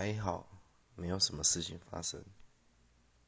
还好没有什么事情发生。